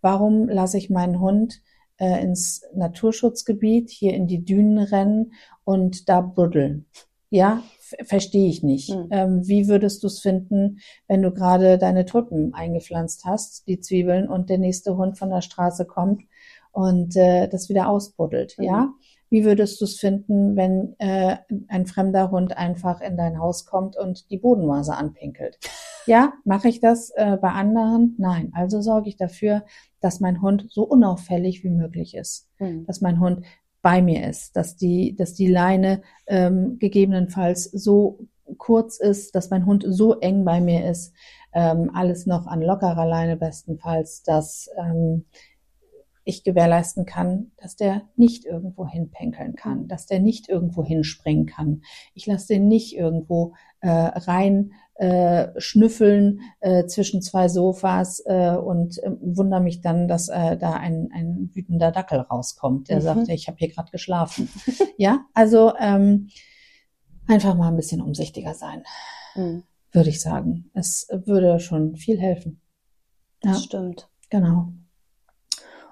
warum lasse ich meinen Hund äh, ins Naturschutzgebiet, hier in die Dünen rennen und da buddeln? Ja, verstehe ich nicht. Mhm. Ähm, wie würdest du es finden, wenn du gerade deine Tulpen eingepflanzt hast, die Zwiebeln, und der nächste Hund von der Straße kommt und äh, das wieder ausbuddelt? Mhm. Ja, wie würdest du es finden, wenn äh, ein fremder Hund einfach in dein Haus kommt und die Bodenvase anpinkelt? Ja, mache ich das äh, bei anderen? Nein. Also sorge ich dafür, dass mein Hund so unauffällig wie möglich ist, mhm. dass mein Hund bei mir ist, dass die, dass die Leine ähm, gegebenenfalls so kurz ist, dass mein Hund so eng bei mir ist, ähm, alles noch an lockerer Leine bestenfalls, dass ähm, ich gewährleisten kann, dass der nicht irgendwo hinpenkeln kann, dass der nicht irgendwo hinspringen kann. Ich lasse den nicht irgendwo äh, rein äh, schnüffeln äh, zwischen zwei Sofas äh, und äh, wundere mich dann, dass äh, da ein, ein wütender Dackel rauskommt, der mhm. sagt, ich habe hier gerade geschlafen. ja, also ähm, einfach mal ein bisschen umsichtiger sein, mhm. würde ich sagen. Es würde schon viel helfen. Das ja, stimmt. Genau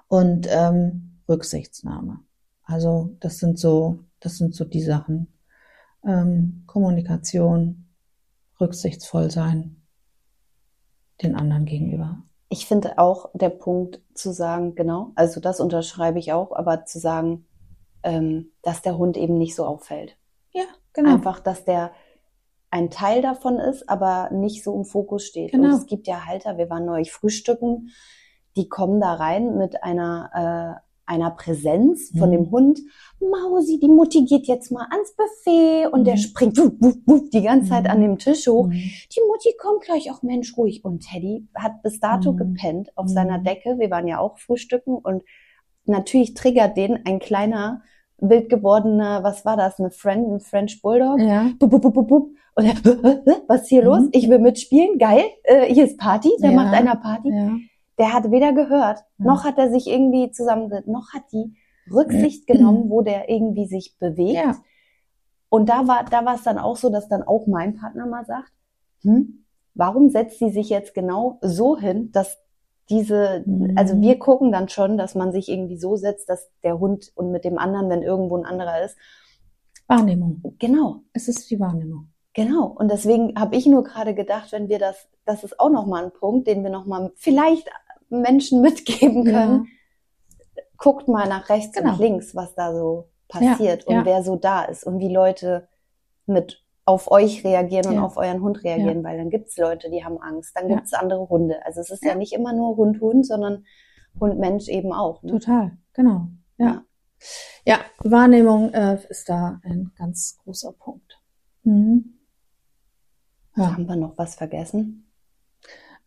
und ähm, Rücksichtsnahme. Also das sind so, das sind so die Sachen. Ähm, Kommunikation, rücksichtsvoll sein den anderen gegenüber. Ich finde auch der Punkt zu sagen, genau, also das unterschreibe ich auch, aber zu sagen, ähm, dass der Hund eben nicht so auffällt. Ja, genau. Einfach, dass der ein Teil davon ist, aber nicht so im Fokus steht. Genau. Und es gibt ja Halter, wir waren neulich frühstücken, die kommen da rein mit einer, äh, einer Präsenz von mhm. dem Hund. Mausi, die Mutti geht jetzt mal ans Buffet und mhm. der springt wuff, wuff, wuff, die ganze Zeit mhm. an dem Tisch hoch. Mhm. Die Mutti kommt gleich auch, Mensch, ruhig. Und Teddy hat bis dato mhm. gepennt auf seiner Decke. Wir waren ja auch frühstücken und natürlich triggert den ein kleiner wild gewordener, was war das, eine Friend, ein French Bulldog. Ja. Bup, bup, bup, bup. Und er, was ist hier los? Ich will mitspielen, geil. Äh, hier ist Party, der ja. macht einer Party. Ja der hat weder gehört, mhm. noch hat er sich irgendwie zusammengesetzt, noch hat die Rücksicht genommen, wo der irgendwie sich bewegt. Ja. Und da war, da war es dann auch so, dass dann auch mein Partner mal sagt, hm, warum setzt sie sich jetzt genau so hin, dass diese, mhm. also wir gucken dann schon, dass man sich irgendwie so setzt, dass der Hund und mit dem anderen, wenn irgendwo ein anderer ist. Wahrnehmung. Genau. Es ist die Wahrnehmung. Genau. Und deswegen habe ich nur gerade gedacht, wenn wir das, das ist auch nochmal ein Punkt, den wir nochmal vielleicht Menschen mitgeben können. Ja. Guckt mal nach rechts genau. und links, was da so passiert ja, und wer so da ist und wie Leute mit auf euch reagieren und auf euren Hund reagieren, weil dann gibt's Leute, die haben Angst, dann gibt's andere Hunde. Also es ist ja, nicht immer nur Hund-Hund, sondern Hund-Mensch eben auch. Ne? Total, genau. Ja. Ja, Wahrnehmung äh, ist da ein ganz großer Punkt. Mhm. Ja. Haben wir noch was vergessen?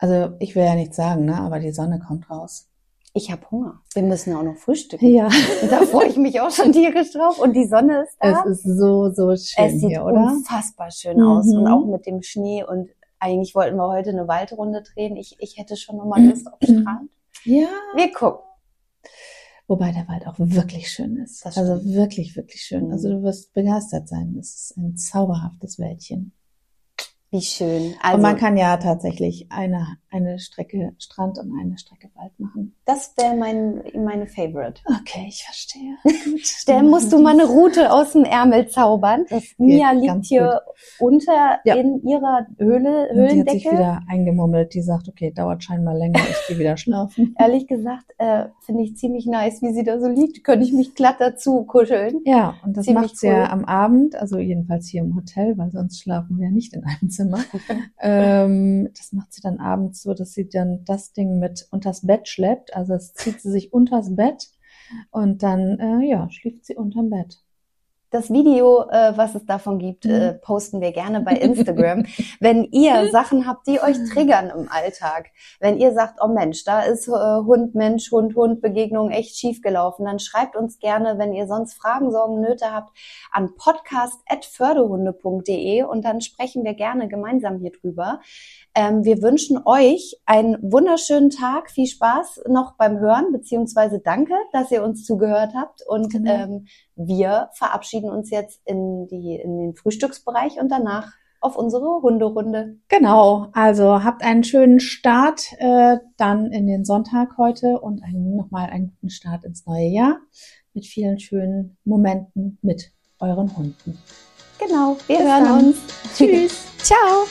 Also ich will ja nichts sagen, ne? aber die Sonne kommt raus. Ich habe Hunger. Wir müssen auch noch frühstücken. Ja. Und da freue ich mich auch schon tierisch drauf. Und die Sonne ist da. Es ist so, so schön es sieht hier, oder? unfassbar schön mhm. aus. Und auch mit dem Schnee. Und eigentlich wollten wir heute eine Waldrunde drehen. Ich, ich hätte schon nochmal Lust auf Strand. Ja. Wir gucken. Wobei der Wald auch wirklich schön ist. also wirklich, wirklich schön. Also du wirst begeistert sein. Es ist ein zauberhaftes Wäldchen. Wie schön. Also, und man kann ja tatsächlich eine, eine Strecke Strand und eine Strecke Wald machen. Das wäre mein, meine Favorite. Okay, ich verstehe. Gut. Dann musst du mal eine Route aus dem Ärmel zaubern. Mia liegt hier gut. unter ja. in ihrer Höhle, Höhlendecke. Die hat sich wieder eingemummelt. Die sagt, okay, dauert scheinbar länger, ich gehe wieder schlafen. Ehrlich gesagt, äh, finde ich ziemlich nice, wie sie da so liegt. Könnte ich mich glatt dazu kuscheln. Ja, und das ziemlich macht sie cool. ja am Abend, also jedenfalls hier im Hotel, weil sonst schlafen wir nicht in einem Zimmer. ähm, das macht sie dann abends so, dass sie dann das Ding mit unters Bett schleppt. Also es zieht sie sich unters Bett und dann, äh, ja, schläft sie unterm Bett. Das Video, äh, was es davon gibt, äh, mhm. posten wir gerne bei Instagram. wenn ihr Sachen habt, die euch triggern im Alltag, wenn ihr sagt, oh Mensch, da ist äh, Hund, Mensch, Hund, Hund, Begegnung echt schief gelaufen, dann schreibt uns gerne, wenn ihr sonst Fragen, Sorgen, Nöte habt, an podcast.förderhunde.de und dann sprechen wir gerne gemeinsam hier drüber. Ähm, wir wünschen euch einen wunderschönen Tag, viel Spaß noch beim Hören, beziehungsweise danke, dass ihr uns zugehört habt. Und genau. ähm, wir verabschieden uns jetzt in, die, in den Frühstücksbereich und danach auf unsere Hunderunde. Genau, also habt einen schönen Start äh, dann in den Sonntag heute und einen, nochmal einen guten Start ins neue Jahr mit vielen schönen Momenten mit euren Hunden. Genau, wir Bis hören dann. uns. Tschüss. Ciao.